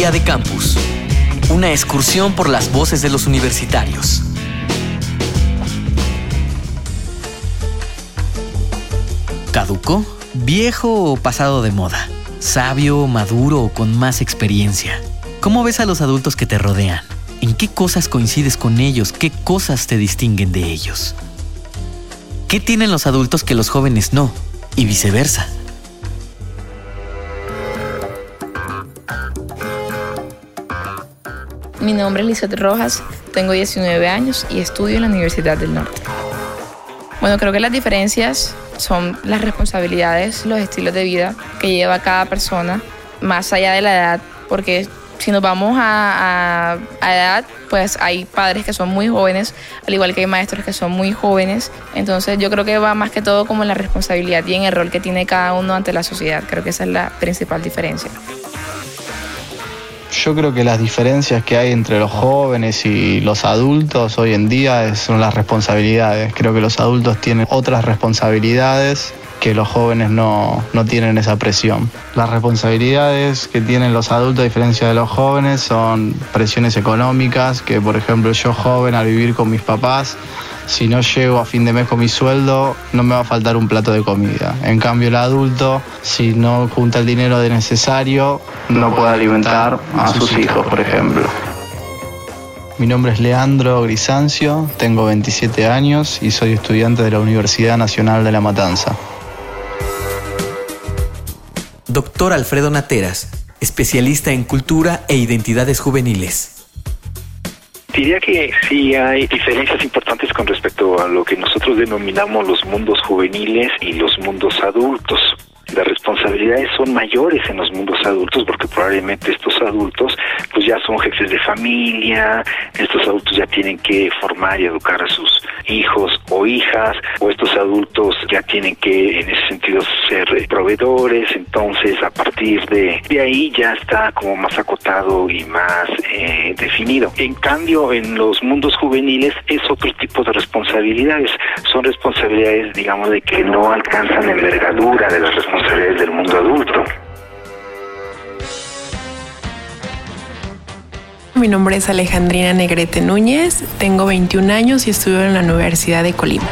De Campus. Una excursión por las voces de los universitarios. ¿Caduco? ¿Viejo o pasado de moda? ¿Sabio, maduro o con más experiencia? ¿Cómo ves a los adultos que te rodean? ¿En qué cosas coincides con ellos? ¿Qué cosas te distinguen de ellos? ¿Qué tienen los adultos que los jóvenes no? Y viceversa. Mi nombre es Lizeth Rojas, tengo 19 años y estudio en la Universidad del Norte. Bueno, creo que las diferencias son las responsabilidades, los estilos de vida que lleva cada persona, más allá de la edad, porque si nos vamos a, edad, pues hay padres que son muy jóvenes, al igual que hay maestros que son muy jóvenes. Entonces yo creo que va más que todo como en la responsabilidad y en el rol que tiene cada uno ante la sociedad. Creo que esa es la principal diferencia. Yo creo que las diferencias que hay entre los jóvenes y los adultos hoy en día son las responsabilidades. Creo que los adultos tienen otras responsabilidades que los jóvenes no, no, tienen esa presión. Las responsabilidades que tienen los adultos a diferencia de los jóvenes son presiones económicas, que por ejemplo yo joven al vivir con mis papás si no llego a fin de mes con mi sueldo, no me va a faltar un plato de comida. En cambio, el adulto, si no junta el dinero de necesario, no puede alimentar a sus hijos, por ejemplo. Mi nombre es Leandro Grisancio, tengo 27 años y soy estudiante de la Universidad Nacional de La Matanza. Doctor Alfredo Nateras, especialista en cultura e identidades juveniles. Diría que sí hay diferencias importantes con respecto a lo que nosotros denominamos los mundos juveniles y los mundos adultos. Las responsabilidades son mayores en los mundos adultos porque probablemente estos adultos pues ya son jefes de familia, estos adultos ya tienen que formar y educar a sus hijos o hijas, o estos adultos ya tienen que en ese sentido ser proveedores, entonces a partir de, de ahí ya está como más acotado y más eh, definido. En cambio, en los mundos juveniles es otro tipo de responsabilidades, son responsabilidades digamos de que no alcanzan envergadura de las responsabilidades del mundo Mi nombre es Alejandrina Negrete Núñez, tengo 21 años y estudio en la Universidad de Colima.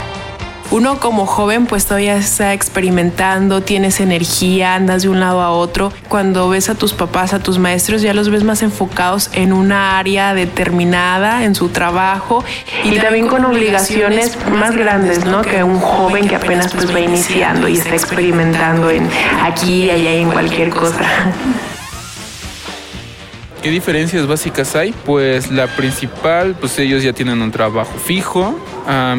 Uno como joven pues todavía está experimentando, tienes energía, andas de un lado a otro. Cuando ves a tus papás, a tus maestros, ya los ves más enfocados en una área determinada, en su trabajo y, también con obligaciones más grandes, ¿no? Que un joven que apenas pues va iniciando y está experimentando en aquí y allá y en cualquier cosa. ¿Qué diferencias básicas hay? Pues la principal, pues ellos ya tienen un trabajo fijo.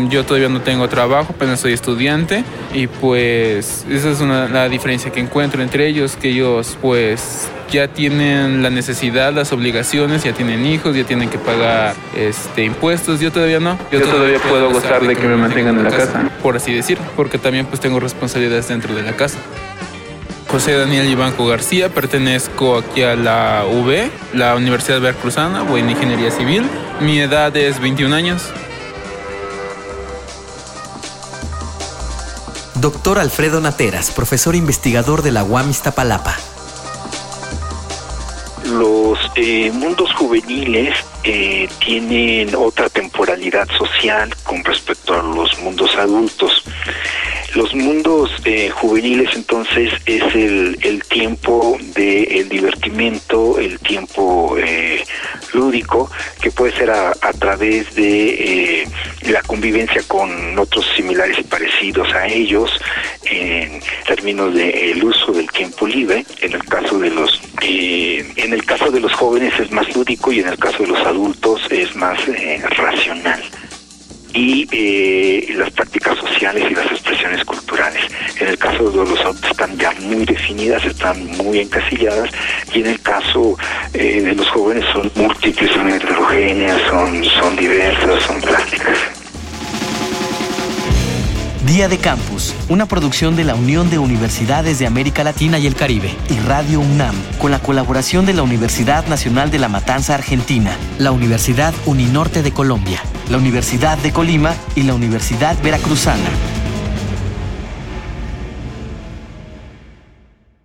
yo todavía no tengo trabajo, apenas soy estudiante. Y pues esa es una, la diferencia que encuentro entre ellos, que ellos pues ya tienen la necesidad, las obligaciones, ya tienen hijos, ya tienen que pagar este, impuestos. Yo todavía no. Yo, todavía, puedo gozar de que, me mantengan en la casa. Por así decir, porque también pues tengo responsabilidades dentro de la casa. José Daniel Ibanco García, pertenezco aquí a la UB, la Universidad Veracruzana, voy en Ingeniería Civil. Mi edad es 21 años. Doctor Alfredo Nateras, profesor investigador de la UAM Iztapalapa. Los eh, mundos juveniles eh, tienen otra temporalidad social con respecto a los mundos adultos. Los mundos eh, juveniles entonces es el, el tiempo del el divertimento, el tiempo eh, lúdico, que puede ser a, a través de eh, la convivencia con otros similares y parecidos a ellos, en términos del uso del tiempo libre. En el caso de los en el caso de los jóvenes es más lúdico y en el caso de los adultos es más racional y eh, las prácticas sociales y las expresiones culturales. En el caso de los adultos están ya muy definidas, están muy encasilladas y en el caso eh, de los jóvenes son múltiples, son heterogéneas, son, son diversas, son plásticas. Día de Campus, una producción de la Unión de Universidades de América Latina y el Caribe y Radio UNAM, con la colaboración de la Universidad Nacional de La Matanza Argentina, la Universidad Uninorte de Colombia, la Universidad de Colima y la Universidad Veracruzana.